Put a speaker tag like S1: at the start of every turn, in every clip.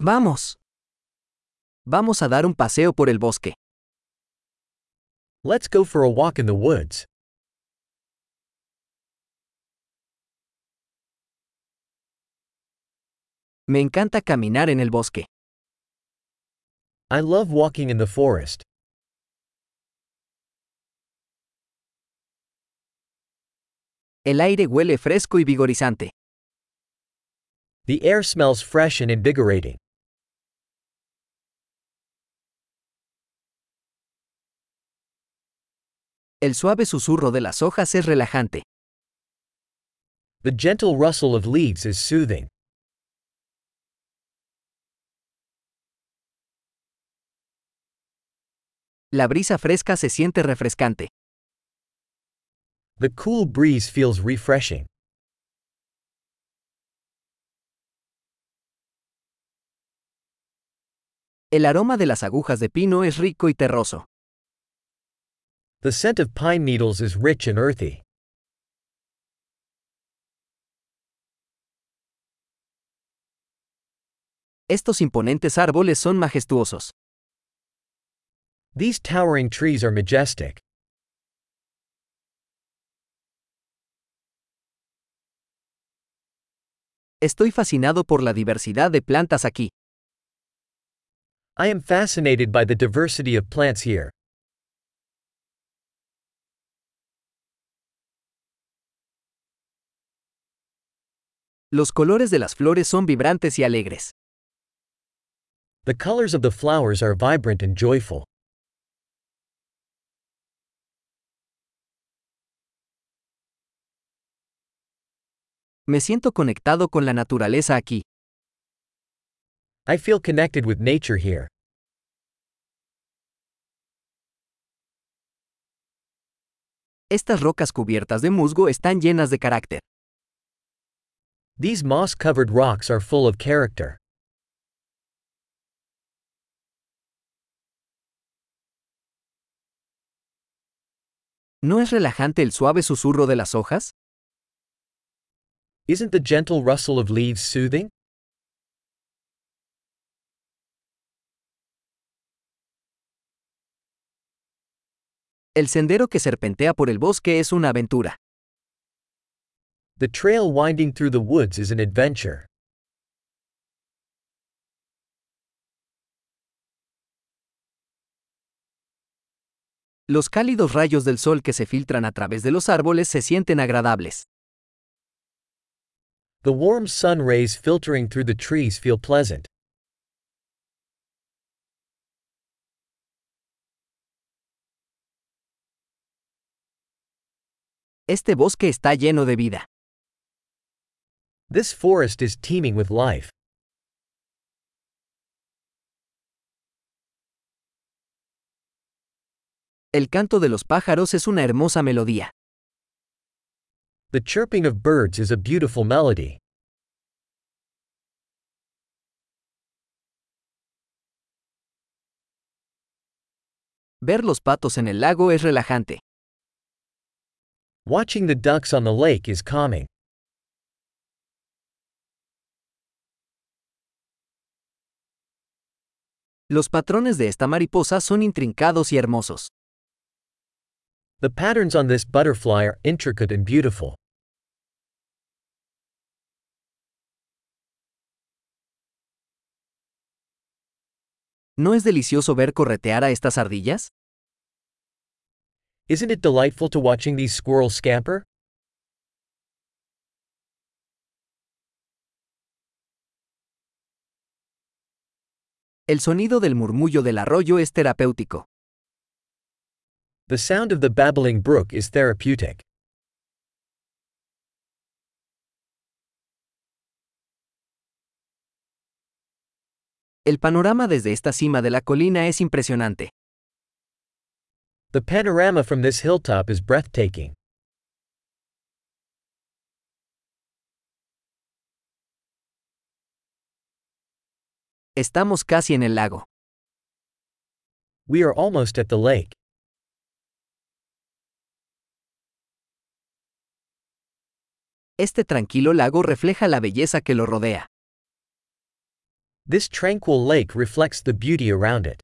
S1: Vamos. Vamos a dar un paseo por el bosque.
S2: Let's go for a walk in the woods.
S1: Me encanta caminar en el bosque.
S2: I love walking in the forest.
S1: El aire huele fresco y vigorizante.
S2: The air smells fresh and invigorating.
S1: El suave susurro de las hojas es relajante.
S2: The gentle rustle of leaves is soothing.
S1: La brisa fresca se siente refrescante.
S2: The cool breeze feels refreshing.
S1: El aroma de las agujas de pino es rico y terroso.
S2: The scent of pine needles is rich and earthy.
S1: Estos imponentes árboles son majestuosos.
S2: These towering trees are majestic.
S1: Estoy fascinado por la diversidad de plantas aquí.
S2: I am fascinated by the diversity of plants here.
S1: Los colores de las flores son vibrantes y alegres.
S2: The colors of the flowers are vibrant and joyful.
S1: Me siento conectado con la naturaleza aquí.
S2: I feel connected with nature here.
S1: Estas rocas cubiertas de musgo están llenas de carácter.
S2: These moss covered rocks are full of character.
S1: ¿No es relajante el suave susurro de las hojas?
S2: Isn't the gentle rustle of leaves soothing?
S1: El sendero que serpentea por el bosque es una aventura.
S2: The trail winding through the woods is an adventure.
S1: Los cálidos rayos del sol que se filtran a través de los árboles se sienten agradables.
S2: The warm sun rays filtering through the trees feel pleasant.
S1: Este bosque está lleno de vida.
S2: This forest is teeming with life.
S1: El canto de los pájaros es una hermosa melodía.
S2: The chirping of birds is a beautiful melody.
S1: Ver los patos en el lago es relajante.
S2: Watching the ducks on the lake is calming.
S1: Los patrones de esta mariposa son intrincados y hermosos.
S2: The patterns on this butterfly are intricate and beautiful.
S1: ¿No es delicioso ver corretear a estas ardillas?
S2: Isn't it delightful to watching these squirrels scamper?
S1: El sonido del murmullo del arroyo es terapéutico.
S2: The sound of the babbling brook is therapeutic.
S1: El panorama desde esta cima de la colina es impresionante.
S2: The panorama from this hilltop is breathtaking.
S1: Estamos casi en el lago.
S2: We are almost at the lake.
S1: Este tranquilo lago refleja la belleza que lo rodea.
S2: This tranquil lake reflects the beauty around it.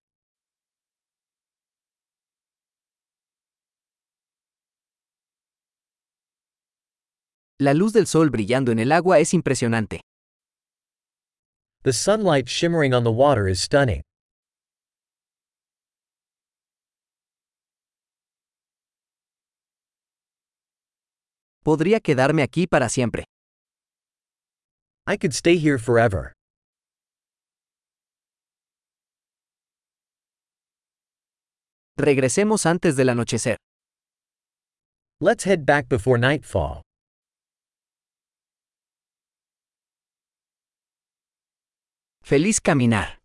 S1: La luz del sol brillando en el agua es impresionante.
S2: The sunlight shimmering on the water is stunning.
S1: Podría quedarme aquí para siempre.
S2: I could stay here forever.
S1: Regresemos antes del anochecer.
S2: Let's head back before nightfall.
S1: Feliz caminar.